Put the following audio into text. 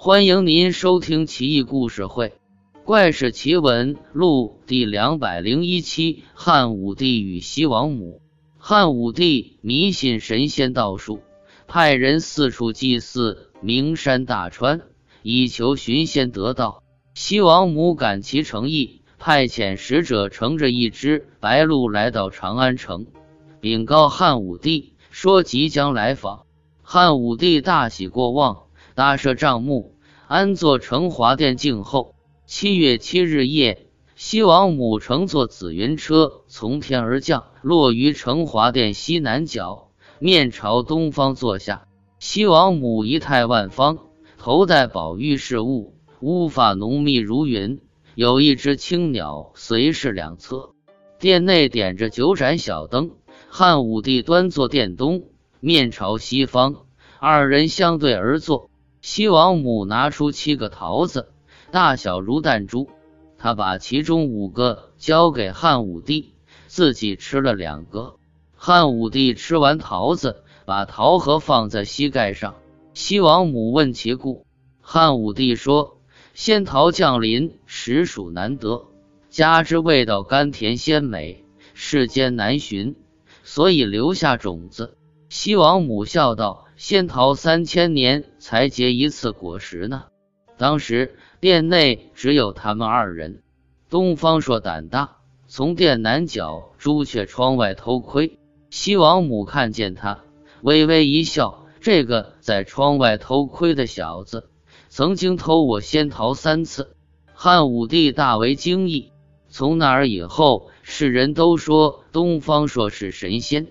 欢迎您收听《奇异故事会·怪事奇闻录》第两百零一期：汉武帝与西王母。汉武帝迷信神仙道术，派人四处祭祀名山大川，以求寻仙得道。西王母感其诚意，派遣使者乘着一只白鹿来到长安城，禀告汉武帝说即将来访。汉武帝大喜过望。搭设帐幕，安坐成华殿静候。七月七日夜，西王母乘坐紫云车从天而降，落于成华殿西南角，面朝东方坐下。西王母仪态万方，头戴宝玉饰物，乌发浓密如云。有一只青鸟随侍两侧。殿内点着九盏小灯。汉武帝端坐殿东，面朝西方，二人相对而坐。西王母拿出七个桃子，大小如弹珠，他把其中五个交给汉武帝，自己吃了两个。汉武帝吃完桃子，把桃核放在膝盖上。西王母问其故，汉武帝说：“仙桃降临，实属难得，加之味道甘甜鲜美，世间难寻，所以留下种子。”西王母笑道。仙桃三千年才结一次果实呢。当时殿内只有他们二人。东方朔胆大，从殿南角朱雀窗外偷窥。西王母看见他，微微一笑：“这个在窗外偷窥的小子，曾经偷我仙桃三次。”汉武帝大为惊异。从那儿以后，世人都说东方朔是神仙。